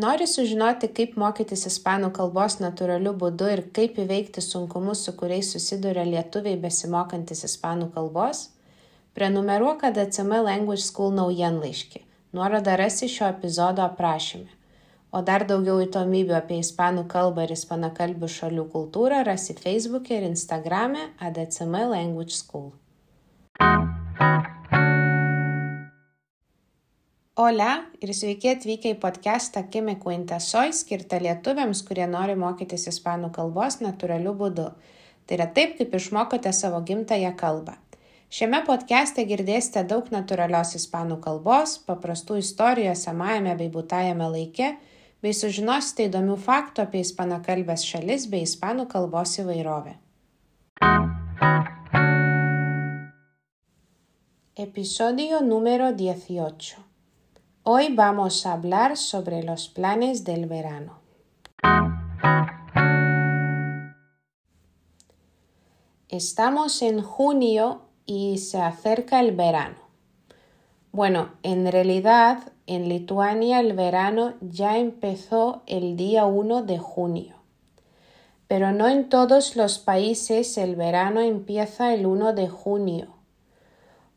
Nori sužinoti, kaip mokytis ispanų kalbos natūraliu būdu ir kaip įveikti sunkumus, su kuriais susiduria lietuviai besimokantis ispanų kalbos? Prenumeruok ADCM Language School naujienlaiškį. Nuorodą rasi šio epizodo aprašyme. O dar daugiau įdomybių apie ispanų kalbą ir ispanakalbių šalių kultūrą rasi Facebook'e ir Instagram'e ADCM Language School. Hola ir sveiki atvykę į podcastą Kime Cuenta Soy, skirtą lietuviams, kurie nori mokytis ispanų kalbos natūraliu būdu. Tai yra taip, kaip išmokote savo gimtają kalbą. Šiame podcast'e girdėsite daug natūralios ispanų kalbos, paprastų istorijų esamajame bei būtajame laike, bei sužinosite įdomių faktų apie ispanakalbės šalis bei ispanų kalbos įvairovę. Episodio número 18. Hoy vamos a hablar sobre los planes del verano. Estamos en junio y se acerca el verano. Bueno, en realidad en Lituania el verano ya empezó el día 1 de junio. Pero no en todos los países el verano empieza el 1 de junio.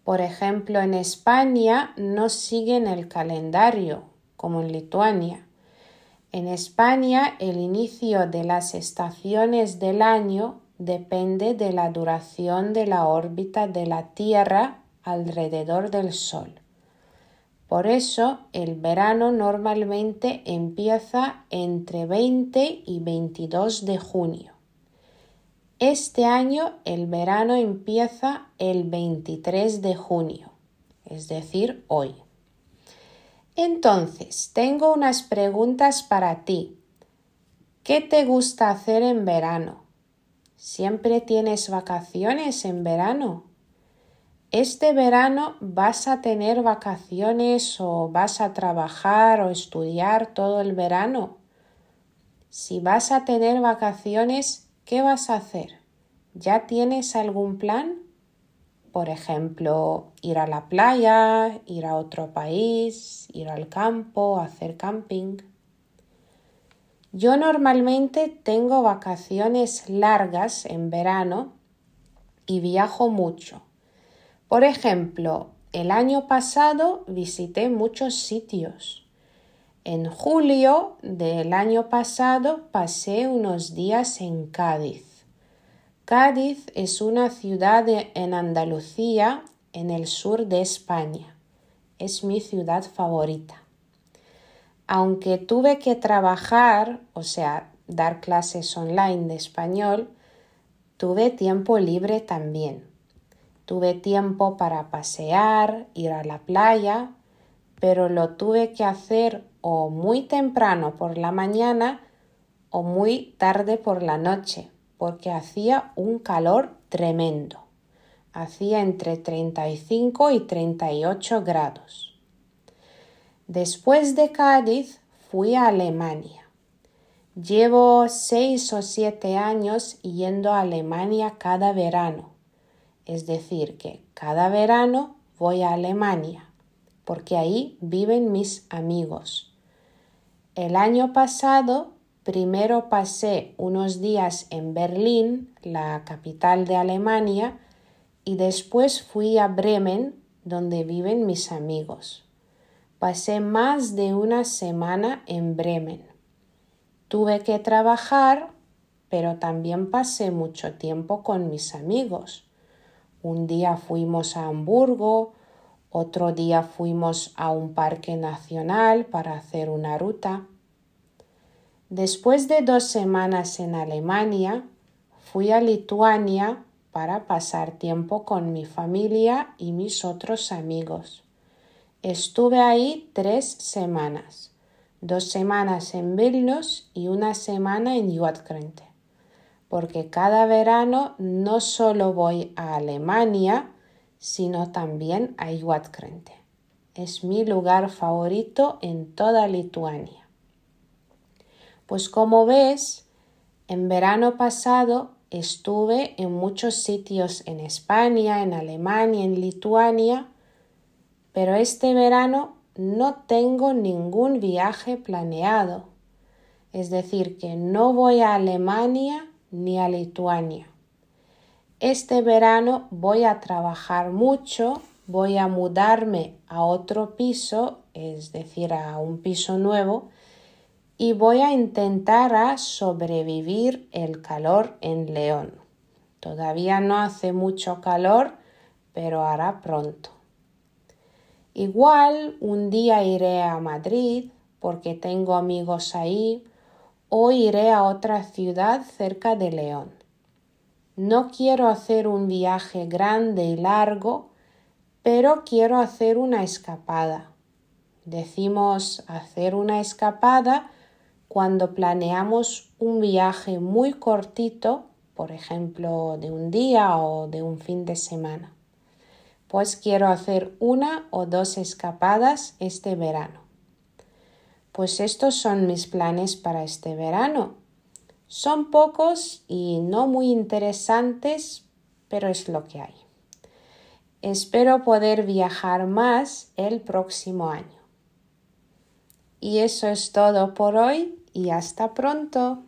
Por ejemplo, en España no siguen el calendario, como en Lituania. En España el inicio de las estaciones del año depende de la duración de la órbita de la Tierra alrededor del Sol. Por eso el verano normalmente empieza entre 20 y 22 de junio. Este año el verano empieza el 23 de junio, es decir, hoy. Entonces, tengo unas preguntas para ti. ¿Qué te gusta hacer en verano? ¿Siempre tienes vacaciones en verano? ¿Este verano vas a tener vacaciones o vas a trabajar o estudiar todo el verano? Si vas a tener vacaciones, ¿Qué vas a hacer? ¿Ya tienes algún plan? Por ejemplo, ir a la playa, ir a otro país, ir al campo, hacer camping. Yo normalmente tengo vacaciones largas en verano y viajo mucho. Por ejemplo, el año pasado visité muchos sitios. En julio del año pasado pasé unos días en Cádiz. Cádiz es una ciudad en Andalucía, en el sur de España. Es mi ciudad favorita. Aunque tuve que trabajar, o sea, dar clases online de español, tuve tiempo libre también. Tuve tiempo para pasear, ir a la playa, pero lo tuve que hacer o muy temprano por la mañana o muy tarde por la noche, porque hacía un calor tremendo. Hacía entre 35 y 38 grados. Después de Cádiz fui a Alemania. Llevo seis o siete años yendo a Alemania cada verano. Es decir, que cada verano voy a Alemania, porque ahí viven mis amigos. El año pasado primero pasé unos días en Berlín, la capital de Alemania, y después fui a Bremen, donde viven mis amigos. Pasé más de una semana en Bremen. Tuve que trabajar, pero también pasé mucho tiempo con mis amigos. Un día fuimos a Hamburgo, otro día fuimos a un parque nacional para hacer una ruta. Después de dos semanas en Alemania, fui a Lituania para pasar tiempo con mi familia y mis otros amigos. Estuve ahí tres semanas, dos semanas en Vilnius y una semana en Juatkrente, porque cada verano no solo voy a Alemania, sino también a Juatkrente. Es mi lugar favorito en toda Lituania. Pues como ves, en verano pasado estuve en muchos sitios en España, en Alemania, en Lituania, pero este verano no tengo ningún viaje planeado. Es decir, que no voy a Alemania ni a Lituania. Este verano voy a trabajar mucho, voy a mudarme a otro piso, es decir, a un piso nuevo, y voy a intentar a sobrevivir el calor en León. Todavía no hace mucho calor, pero hará pronto. Igual un día iré a Madrid porque tengo amigos ahí o iré a otra ciudad cerca de León. No quiero hacer un viaje grande y largo, pero quiero hacer una escapada. Decimos hacer una escapada cuando planeamos un viaje muy cortito, por ejemplo, de un día o de un fin de semana pues quiero hacer una o dos escapadas este verano. Pues estos son mis planes para este verano. Son pocos y no muy interesantes, pero es lo que hay. Espero poder viajar más el próximo año. Y eso es todo por hoy y hasta pronto.